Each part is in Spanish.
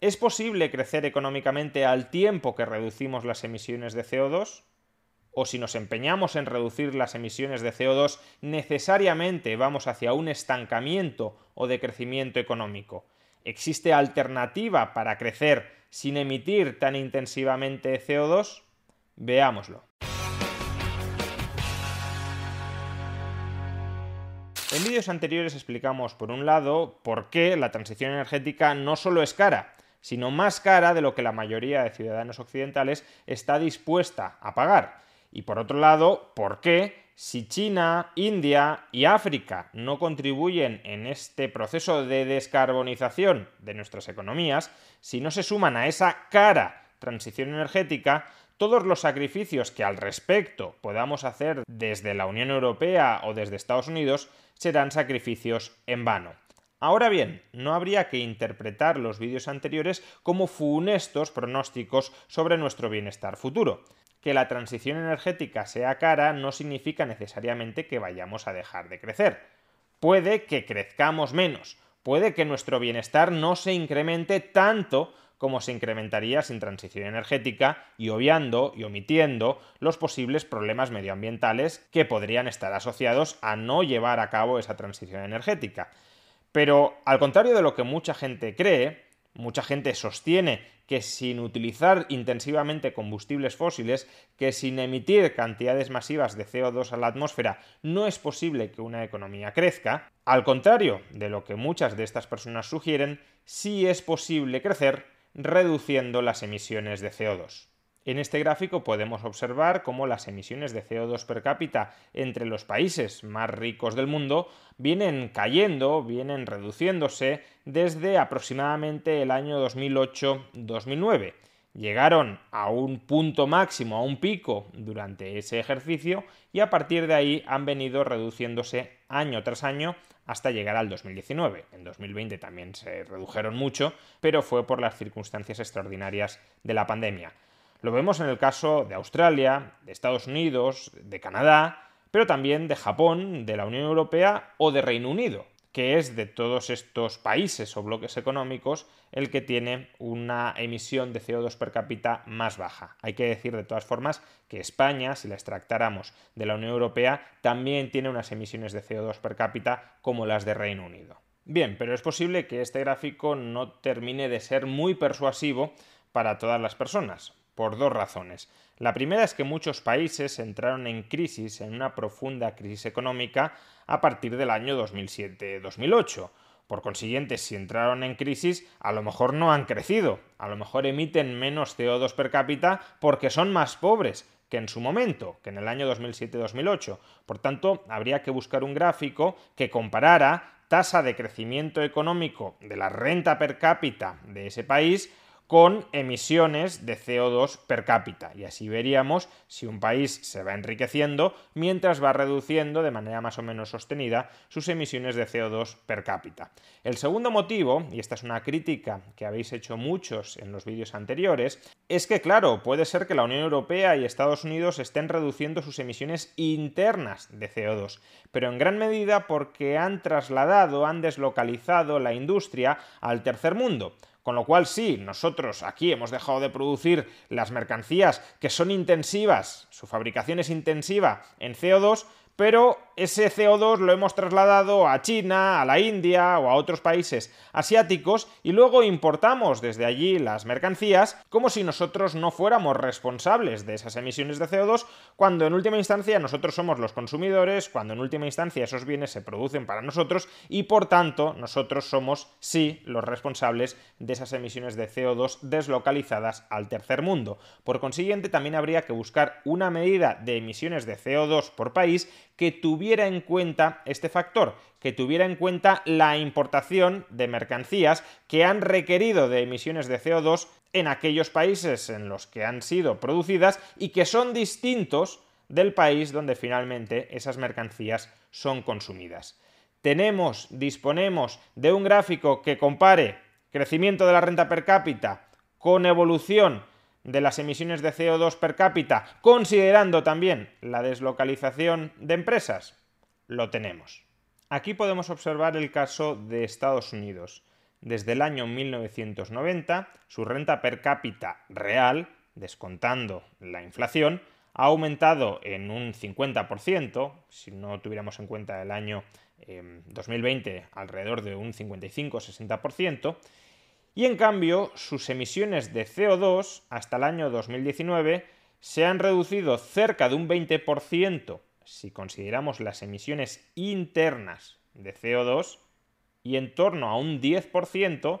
¿Es posible crecer económicamente al tiempo que reducimos las emisiones de CO2? ¿O si nos empeñamos en reducir las emisiones de CO2, necesariamente vamos hacia un estancamiento o decrecimiento económico? ¿Existe alternativa para crecer sin emitir tan intensivamente CO2? Veámoslo. En vídeos anteriores explicamos, por un lado, por qué la transición energética no solo es cara, sino más cara de lo que la mayoría de ciudadanos occidentales está dispuesta a pagar. Y por otro lado, ¿por qué si China, India y África no contribuyen en este proceso de descarbonización de nuestras economías, si no se suman a esa cara transición energética, todos los sacrificios que al respecto podamos hacer desde la Unión Europea o desde Estados Unidos serán sacrificios en vano. Ahora bien, no habría que interpretar los vídeos anteriores como funestos pronósticos sobre nuestro bienestar futuro. Que la transición energética sea cara no significa necesariamente que vayamos a dejar de crecer. Puede que crezcamos menos, puede que nuestro bienestar no se incremente tanto como se incrementaría sin transición energética y obviando y omitiendo los posibles problemas medioambientales que podrían estar asociados a no llevar a cabo esa transición energética. Pero al contrario de lo que mucha gente cree, mucha gente sostiene que sin utilizar intensivamente combustibles fósiles, que sin emitir cantidades masivas de CO2 a la atmósfera no es posible que una economía crezca, al contrario de lo que muchas de estas personas sugieren, sí es posible crecer reduciendo las emisiones de CO2. En este gráfico podemos observar cómo las emisiones de CO2 per cápita entre los países más ricos del mundo vienen cayendo, vienen reduciéndose desde aproximadamente el año 2008-2009. Llegaron a un punto máximo, a un pico durante ese ejercicio y a partir de ahí han venido reduciéndose año tras año hasta llegar al 2019. En 2020 también se redujeron mucho, pero fue por las circunstancias extraordinarias de la pandemia. Lo vemos en el caso de Australia, de Estados Unidos, de Canadá, pero también de Japón, de la Unión Europea o de Reino Unido, que es de todos estos países o bloques económicos el que tiene una emisión de CO2 per cápita más baja. Hay que decir de todas formas que España, si la extractáramos de la Unión Europea, también tiene unas emisiones de CO2 per cápita como las de Reino Unido. Bien, pero es posible que este gráfico no termine de ser muy persuasivo para todas las personas por dos razones. La primera es que muchos países entraron en crisis, en una profunda crisis económica, a partir del año 2007-2008. Por consiguiente, si entraron en crisis, a lo mejor no han crecido, a lo mejor emiten menos CO2 per cápita porque son más pobres que en su momento, que en el año 2007-2008. Por tanto, habría que buscar un gráfico que comparara tasa de crecimiento económico de la renta per cápita de ese país con emisiones de CO2 per cápita. Y así veríamos si un país se va enriqueciendo mientras va reduciendo de manera más o menos sostenida sus emisiones de CO2 per cápita. El segundo motivo, y esta es una crítica que habéis hecho muchos en los vídeos anteriores, es que claro, puede ser que la Unión Europea y Estados Unidos estén reduciendo sus emisiones internas de CO2, pero en gran medida porque han trasladado, han deslocalizado la industria al tercer mundo. Con lo cual sí, nosotros aquí hemos dejado de producir las mercancías que son intensivas, su fabricación es intensiva en CO2, pero ese CO2 lo hemos trasladado a China, a la India o a otros países asiáticos y luego importamos desde allí las mercancías como si nosotros no fuéramos responsables de esas emisiones de CO2 cuando en última instancia nosotros somos los consumidores, cuando en última instancia esos bienes se producen para nosotros y por tanto nosotros somos sí los responsables de esas emisiones de CO2 deslocalizadas al tercer mundo. Por consiguiente también habría que buscar una medida de emisiones de CO2 por país que tuviera en cuenta este factor, que tuviera en cuenta la importación de mercancías que han requerido de emisiones de CO2 en aquellos países en los que han sido producidas y que son distintos del país donde finalmente esas mercancías son consumidas. Tenemos, disponemos de un gráfico que compare crecimiento de la renta per cápita con evolución de las emisiones de CO2 per cápita, considerando también la deslocalización de empresas? Lo tenemos. Aquí podemos observar el caso de Estados Unidos. Desde el año 1990, su renta per cápita real, descontando la inflación, ha aumentado en un 50%, si no tuviéramos en cuenta el año 2020 em, alrededor de un 55-60%, y en cambio sus emisiones de CO2 hasta el año 2019 se han reducido cerca de un 20% si consideramos las emisiones internas de CO2 y en torno a un 10%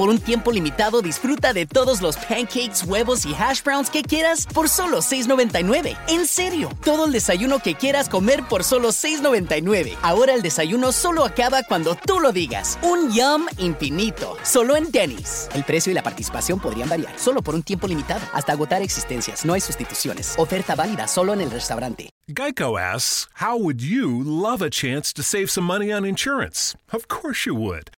Por un tiempo limitado disfruta de todos los pancakes, huevos y hash browns que quieras por solo $6.99. En serio, todo el desayuno que quieras comer por solo $6.99. Ahora el desayuno solo acaba cuando tú lo digas. Un yum infinito, solo en Denny's. El precio y la participación podrían variar, solo por un tiempo limitado, hasta agotar existencias. No hay sustituciones. Oferta válida solo en el restaurante. Geico asks, how would you love a chance to save some money on insurance? Of course you would.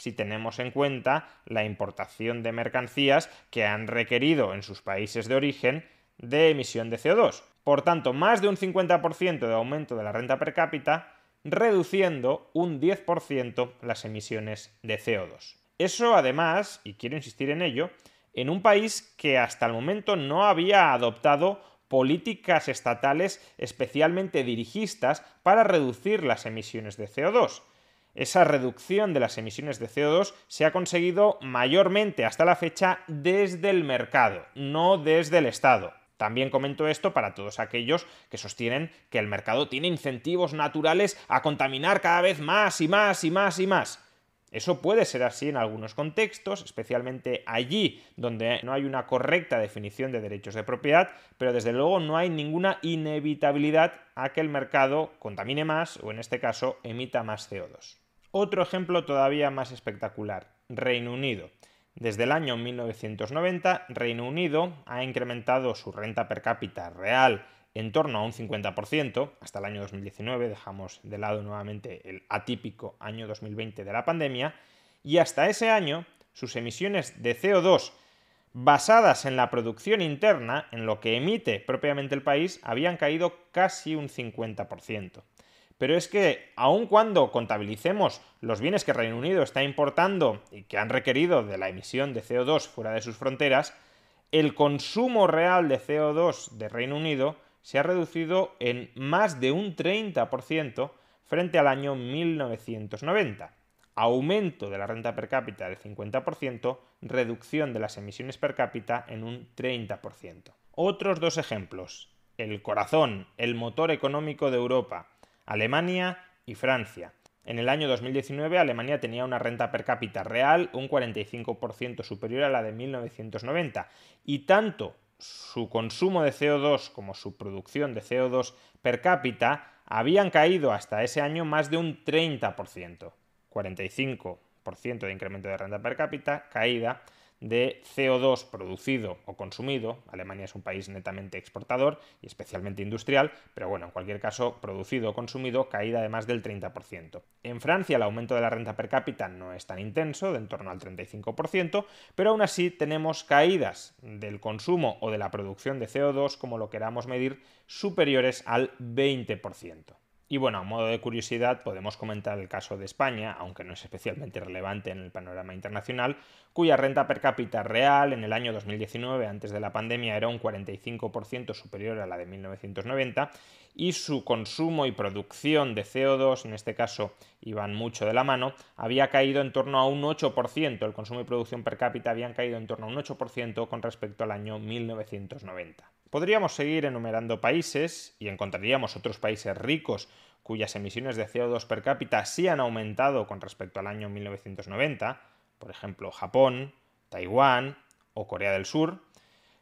Si tenemos en cuenta la importación de mercancías que han requerido en sus países de origen de emisión de CO2. Por tanto, más de un 50% de aumento de la renta per cápita, reduciendo un 10% las emisiones de CO2. Eso además, y quiero insistir en ello, en un país que hasta el momento no había adoptado políticas estatales especialmente dirigistas para reducir las emisiones de CO2. Esa reducción de las emisiones de CO2 se ha conseguido mayormente hasta la fecha desde el mercado, no desde el Estado. También comento esto para todos aquellos que sostienen que el mercado tiene incentivos naturales a contaminar cada vez más y más y más y más. Eso puede ser así en algunos contextos, especialmente allí donde no hay una correcta definición de derechos de propiedad, pero desde luego no hay ninguna inevitabilidad a que el mercado contamine más o en este caso emita más CO2. Otro ejemplo todavía más espectacular, Reino Unido. Desde el año 1990, Reino Unido ha incrementado su renta per cápita real en torno a un 50%, hasta el año 2019, dejamos de lado nuevamente el atípico año 2020 de la pandemia, y hasta ese año sus emisiones de CO2 basadas en la producción interna, en lo que emite propiamente el país, habían caído casi un 50%. Pero es que, aun cuando contabilicemos los bienes que Reino Unido está importando y que han requerido de la emisión de CO2 fuera de sus fronteras, el consumo real de CO2 de Reino Unido se ha reducido en más de un 30% frente al año 1990. Aumento de la renta per cápita del 50%, reducción de las emisiones per cápita en un 30%. Otros dos ejemplos. El corazón, el motor económico de Europa, Alemania y Francia. En el año 2019 Alemania tenía una renta per cápita real un 45% superior a la de 1990 y tanto su consumo de CO2 como su producción de CO2 per cápita habían caído hasta ese año más de un 30%, 45% de incremento de renta per cápita, caída de CO2 producido o consumido. Alemania es un país netamente exportador y especialmente industrial, pero bueno, en cualquier caso, producido o consumido, caída de más del 30%. En Francia el aumento de la renta per cápita no es tan intenso, de en torno al 35%, pero aún así tenemos caídas del consumo o de la producción de CO2, como lo queramos medir, superiores al 20%. Y bueno, a modo de curiosidad podemos comentar el caso de España, aunque no es especialmente relevante en el panorama internacional, cuya renta per cápita real en el año 2019, antes de la pandemia, era un 45% superior a la de 1990 y su consumo y producción de CO2, en este caso iban mucho de la mano, había caído en torno a un 8%, el consumo y producción per cápita habían caído en torno a un 8% con respecto al año 1990. Podríamos seguir enumerando países y encontraríamos otros países ricos cuyas emisiones de CO2 per cápita sí han aumentado con respecto al año 1990, por ejemplo Japón, Taiwán o Corea del Sur,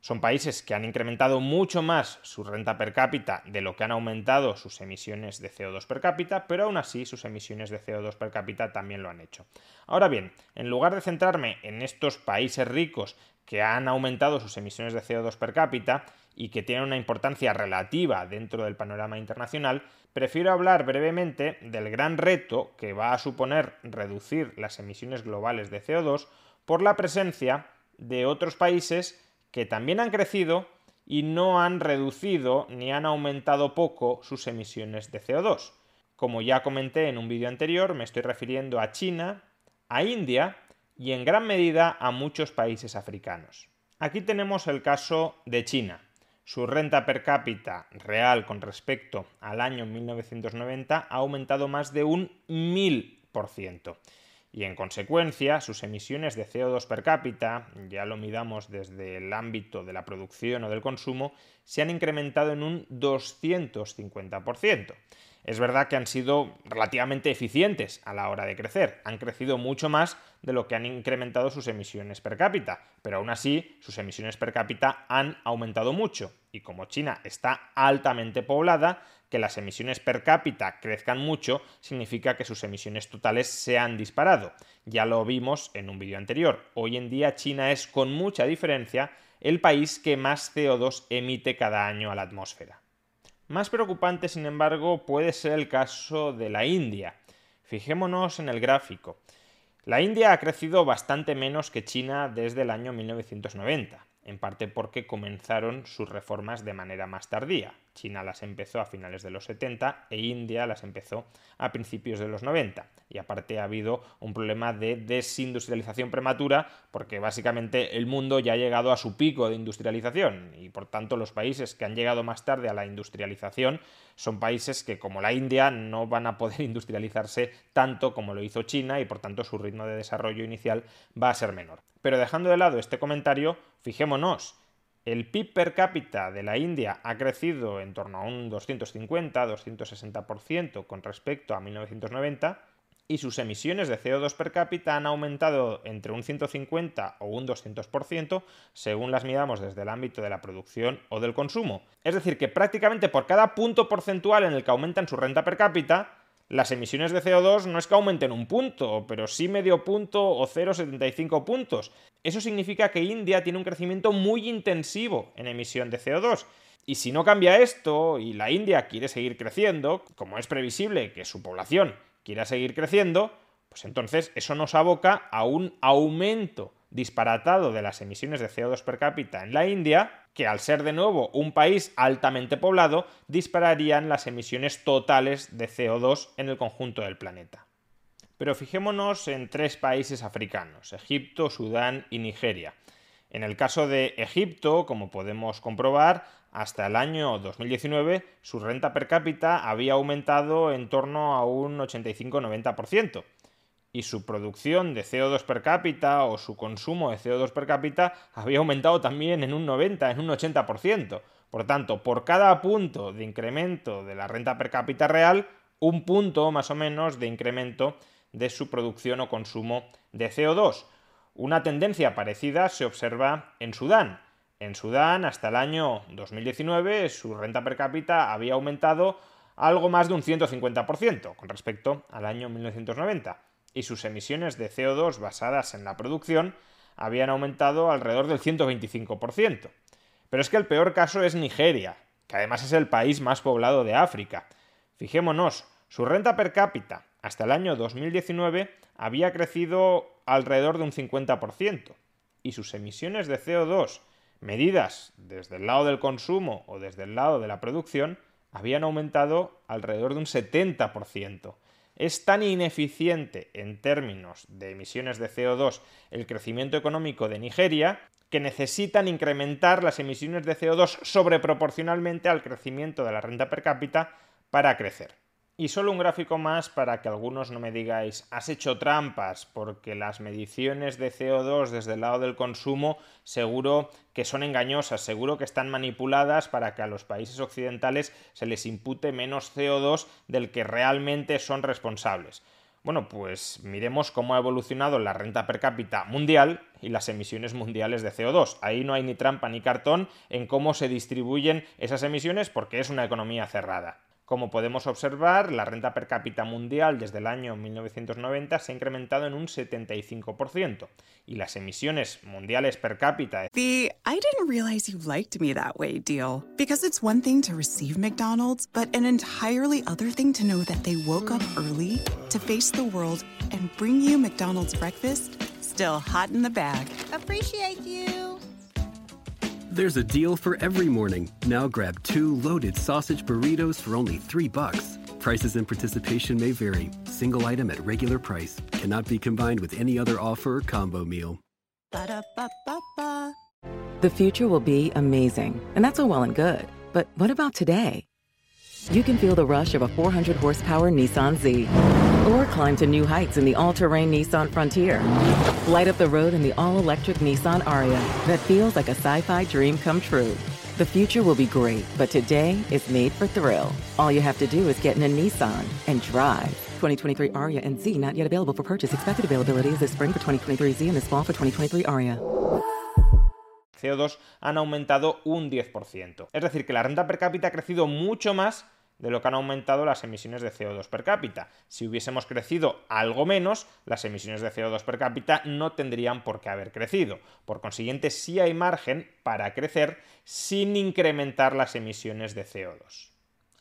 son países que han incrementado mucho más su renta per cápita de lo que han aumentado sus emisiones de CO2 per cápita, pero aún así sus emisiones de CO2 per cápita también lo han hecho. Ahora bien, en lugar de centrarme en estos países ricos que han aumentado sus emisiones de CO2 per cápita y que tienen una importancia relativa dentro del panorama internacional, prefiero hablar brevemente del gran reto que va a suponer reducir las emisiones globales de CO2 por la presencia de otros países que también han crecido y no han reducido ni han aumentado poco sus emisiones de CO2. Como ya comenté en un vídeo anterior, me estoy refiriendo a China, a India y en gran medida a muchos países africanos. Aquí tenemos el caso de China. Su renta per cápita real con respecto al año 1990 ha aumentado más de un 1000% y en consecuencia sus emisiones de CO2 per cápita, ya lo midamos desde el ámbito de la producción o del consumo, se han incrementado en un 250%. Es verdad que han sido relativamente eficientes a la hora de crecer, han crecido mucho más de lo que han incrementado sus emisiones per cápita, pero aún así sus emisiones per cápita han aumentado mucho y como China está altamente poblada, que las emisiones per cápita crezcan mucho significa que sus emisiones totales se han disparado. Ya lo vimos en un vídeo anterior. Hoy en día China es con mucha diferencia el país que más CO2 emite cada año a la atmósfera. Más preocupante, sin embargo, puede ser el caso de la India. Fijémonos en el gráfico. La India ha crecido bastante menos que China desde el año 1990, en parte porque comenzaron sus reformas de manera más tardía. China las empezó a finales de los 70 e India las empezó a principios de los 90. Y aparte ha habido un problema de desindustrialización prematura porque básicamente el mundo ya ha llegado a su pico de industrialización y por tanto los países que han llegado más tarde a la industrialización son países que como la India no van a poder industrializarse tanto como lo hizo China y por tanto su ritmo de desarrollo inicial va a ser menor. Pero dejando de lado este comentario, fijémonos, el PIB per cápita de la India ha crecido en torno a un 250-260% con respecto a 1990 y sus emisiones de CO2 per cápita han aumentado entre un 150 o un 200% según las midamos desde el ámbito de la producción o del consumo. Es decir, que prácticamente por cada punto porcentual en el que aumentan su renta per cápita, las emisiones de CO2 no es que aumenten un punto, pero sí medio punto o 0,75 puntos. Eso significa que India tiene un crecimiento muy intensivo en emisión de CO2. Y si no cambia esto y la India quiere seguir creciendo, como es previsible que su población quiera seguir creciendo, pues entonces eso nos aboca a un aumento disparatado de las emisiones de CO2 per cápita en la India, que al ser de nuevo un país altamente poblado, dispararían las emisiones totales de CO2 en el conjunto del planeta. Pero fijémonos en tres países africanos, Egipto, Sudán y Nigeria. En el caso de Egipto, como podemos comprobar, hasta el año 2019 su renta per cápita había aumentado en torno a un 85-90% y su producción de CO2 per cápita o su consumo de CO2 per cápita había aumentado también en un 90, en un 80%. Por tanto, por cada punto de incremento de la renta per cápita real, un punto más o menos de incremento de su producción o consumo de CO2. Una tendencia parecida se observa en Sudán. En Sudán, hasta el año 2019, su renta per cápita había aumentado algo más de un 150% con respecto al año 1990 y sus emisiones de CO2 basadas en la producción habían aumentado alrededor del 125%. Pero es que el peor caso es Nigeria, que además es el país más poblado de África. Fijémonos, su renta per cápita hasta el año 2019 había crecido alrededor de un 50% y sus emisiones de CO2, medidas desde el lado del consumo o desde el lado de la producción, habían aumentado alrededor de un 70% es tan ineficiente en términos de emisiones de CO2 el crecimiento económico de Nigeria que necesitan incrementar las emisiones de CO2 sobreproporcionalmente al crecimiento de la renta per cápita para crecer. Y solo un gráfico más para que algunos no me digáis, has hecho trampas, porque las mediciones de CO2 desde el lado del consumo seguro que son engañosas, seguro que están manipuladas para que a los países occidentales se les impute menos CO2 del que realmente son responsables. Bueno, pues miremos cómo ha evolucionado la renta per cápita mundial y las emisiones mundiales de CO2. Ahí no hay ni trampa ni cartón en cómo se distribuyen esas emisiones porque es una economía cerrada. Como podemos observar, la renta per cápita mundial desde el año 1990 se ha incrementado en un 75% y las emisiones mundiales per cápita. The I didn't realize you liked me that way deal. Because it's one thing to receive McDonald's, but an entirely other thing to know that they woke up early to face the world and bring you McDonald's breakfast still hot in the bag. Appreciate you. There's a deal for every morning. Now grab two loaded sausage burritos for only three bucks. Prices and participation may vary. Single item at regular price cannot be combined with any other offer or combo meal. Ba-da-ba-ba-ba. The future will be amazing, and that's all well and good. But what about today? You can feel the rush of a 400 horsepower Nissan Z. Or climb to new heights in the all terrain Nissan Frontier. Light up the road in the all electric Nissan Aria that feels like a sci fi dream come true. The future will be great, but today is made for thrill. All you have to do is get in a Nissan and drive. 2023 Aria and Z not yet available for purchase. Expected availability is this spring for 2023 Z and this fall for 2023 Aria. CO2 han aumentado un 10%. Es decir, que la renta per cápita ha crecido mucho más de lo que han aumentado las emisiones de CO2 per cápita. Si hubiésemos crecido algo menos, las emisiones de CO2 per cápita no tendrían por qué haber crecido. Por consiguiente, sí hay margen para crecer sin incrementar las emisiones de CO2.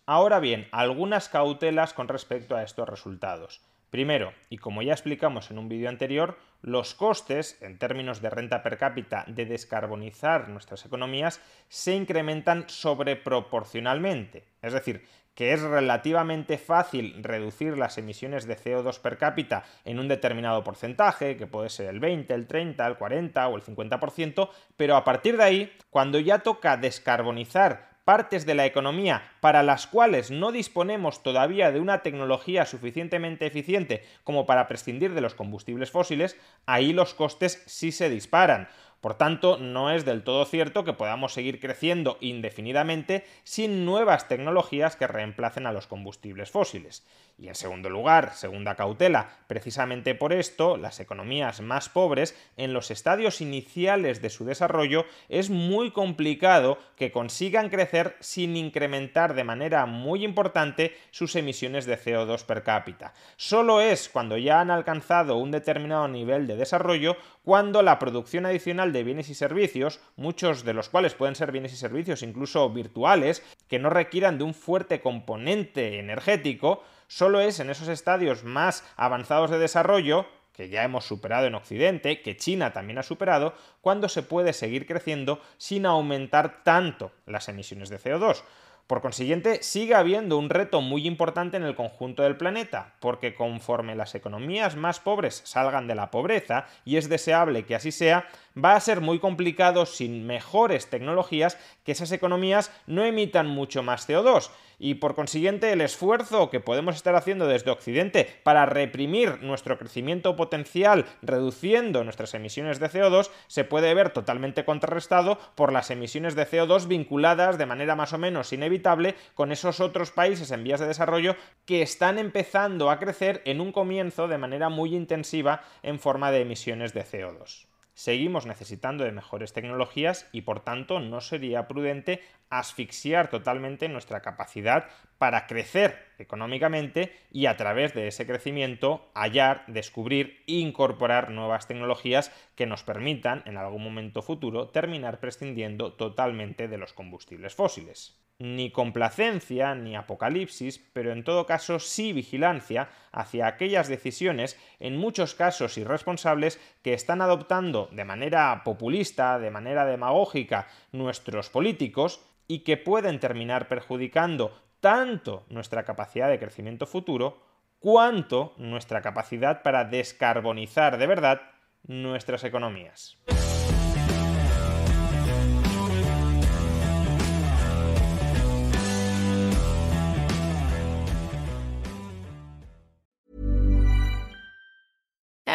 Ahora bien, algunas cautelas con respecto a estos resultados. Primero, y como ya explicamos en un vídeo anterior, los costes, en términos de renta per cápita, de descarbonizar nuestras economías se incrementan sobreproporcionalmente. Es decir, que es relativamente fácil reducir las emisiones de CO2 per cápita en un determinado porcentaje, que puede ser el 20, el 30, el 40 o el 50%, pero a partir de ahí, cuando ya toca descarbonizar partes de la economía para las cuales no disponemos todavía de una tecnología suficientemente eficiente como para prescindir de los combustibles fósiles, ahí los costes sí se disparan. Por tanto, no es del todo cierto que podamos seguir creciendo indefinidamente sin nuevas tecnologías que reemplacen a los combustibles fósiles. Y en segundo lugar, segunda cautela, precisamente por esto, las economías más pobres, en los estadios iniciales de su desarrollo, es muy complicado que consigan crecer sin incrementar de manera muy importante sus emisiones de CO2 per cápita. Solo es cuando ya han alcanzado un determinado nivel de desarrollo cuando la producción adicional de bienes y servicios, muchos de los cuales pueden ser bienes y servicios incluso virtuales, que no requieran de un fuerte componente energético, solo es en esos estadios más avanzados de desarrollo que ya hemos superado en Occidente, que China también ha superado, cuando se puede seguir creciendo sin aumentar tanto las emisiones de CO2. Por consiguiente, sigue habiendo un reto muy importante en el conjunto del planeta, porque conforme las economías más pobres salgan de la pobreza, y es deseable que así sea, va a ser muy complicado sin mejores tecnologías que esas economías no emitan mucho más CO2 y por consiguiente el esfuerzo que podemos estar haciendo desde Occidente para reprimir nuestro crecimiento potencial reduciendo nuestras emisiones de CO2 se puede ver totalmente contrarrestado por las emisiones de CO2 vinculadas de manera más o menos inevitable con esos otros países en vías de desarrollo que están empezando a crecer en un comienzo de manera muy intensiva en forma de emisiones de CO2 seguimos necesitando de mejores tecnologías y por tanto no sería prudente asfixiar totalmente nuestra capacidad para crecer económicamente y a través de ese crecimiento hallar, descubrir incorporar nuevas tecnologías que nos permitan en algún momento futuro terminar prescindiendo totalmente de los combustibles fósiles ni complacencia ni apocalipsis, pero en todo caso sí vigilancia hacia aquellas decisiones, en muchos casos irresponsables, que están adoptando de manera populista, de manera demagógica, nuestros políticos y que pueden terminar perjudicando tanto nuestra capacidad de crecimiento futuro, cuanto nuestra capacidad para descarbonizar de verdad nuestras economías.